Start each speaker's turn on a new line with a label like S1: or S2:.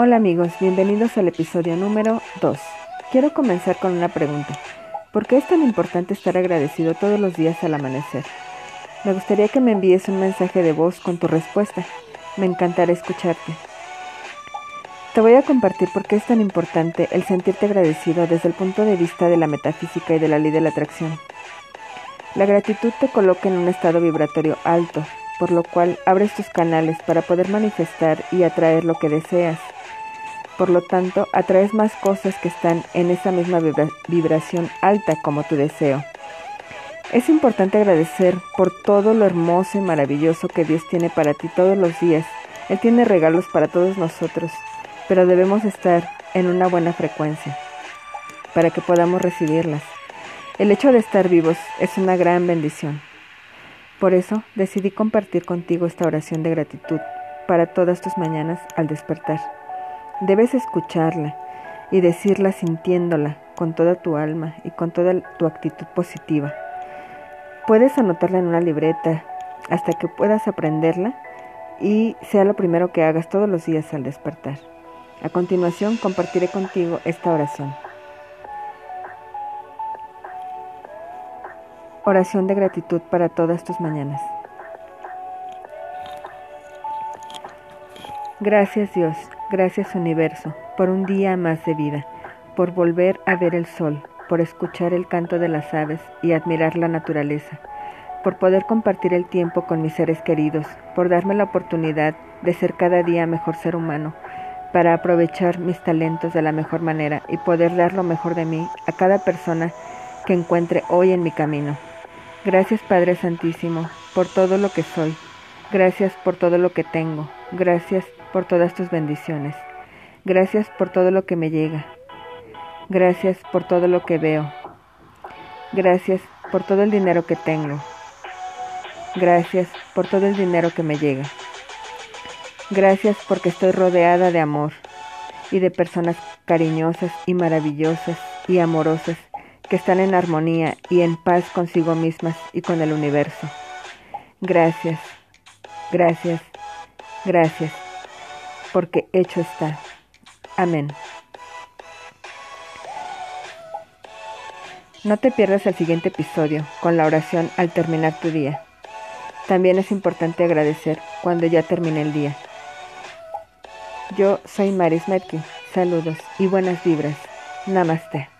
S1: Hola amigos, bienvenidos al episodio número 2. Quiero comenzar con una pregunta. ¿Por qué es tan importante estar agradecido todos los días al amanecer? Me gustaría que me envíes un mensaje de voz con tu respuesta. Me encantará escucharte. Te voy a compartir por qué es tan importante el sentirte agradecido desde el punto de vista de la metafísica y de la ley de la atracción. La gratitud te coloca en un estado vibratorio alto, por lo cual abres tus canales para poder manifestar y atraer lo que deseas. Por lo tanto, atraes más cosas que están en esa misma vibración alta como tu deseo. Es importante agradecer por todo lo hermoso y maravilloso que Dios tiene para ti todos los días. Él tiene regalos para todos nosotros, pero debemos estar en una buena frecuencia para que podamos recibirlas. El hecho de estar vivos es una gran bendición. Por eso decidí compartir contigo esta oración de gratitud para todas tus mañanas al despertar. Debes escucharla y decirla sintiéndola con toda tu alma y con toda tu actitud positiva. Puedes anotarla en una libreta hasta que puedas aprenderla y sea lo primero que hagas todos los días al despertar. A continuación compartiré contigo esta oración. Oración de gratitud para todas tus mañanas. Gracias Dios, gracias universo, por un día más de vida, por volver a ver el sol, por escuchar el canto de las aves y admirar la naturaleza, por poder compartir el tiempo con mis seres queridos, por darme la oportunidad de ser cada día mejor ser humano, para aprovechar mis talentos de la mejor manera y poder dar lo mejor de mí a cada persona que encuentre hoy en mi camino. Gracias Padre Santísimo por todo lo que soy. Gracias por todo lo que tengo. Gracias por todas tus bendiciones. Gracias por todo lo que me llega. Gracias por todo lo que veo. Gracias por todo el dinero que tengo. Gracias por todo el dinero que me llega. Gracias porque estoy rodeada de amor y de personas cariñosas y maravillosas y amorosas que están en armonía y en paz consigo mismas y con el universo. Gracias, gracias, gracias porque hecho está. Amén. No te pierdas el siguiente episodio con la oración al terminar tu día. También es importante agradecer cuando ya termine el día. Yo soy Maris Metki. Saludos y buenas vibras. Namaste.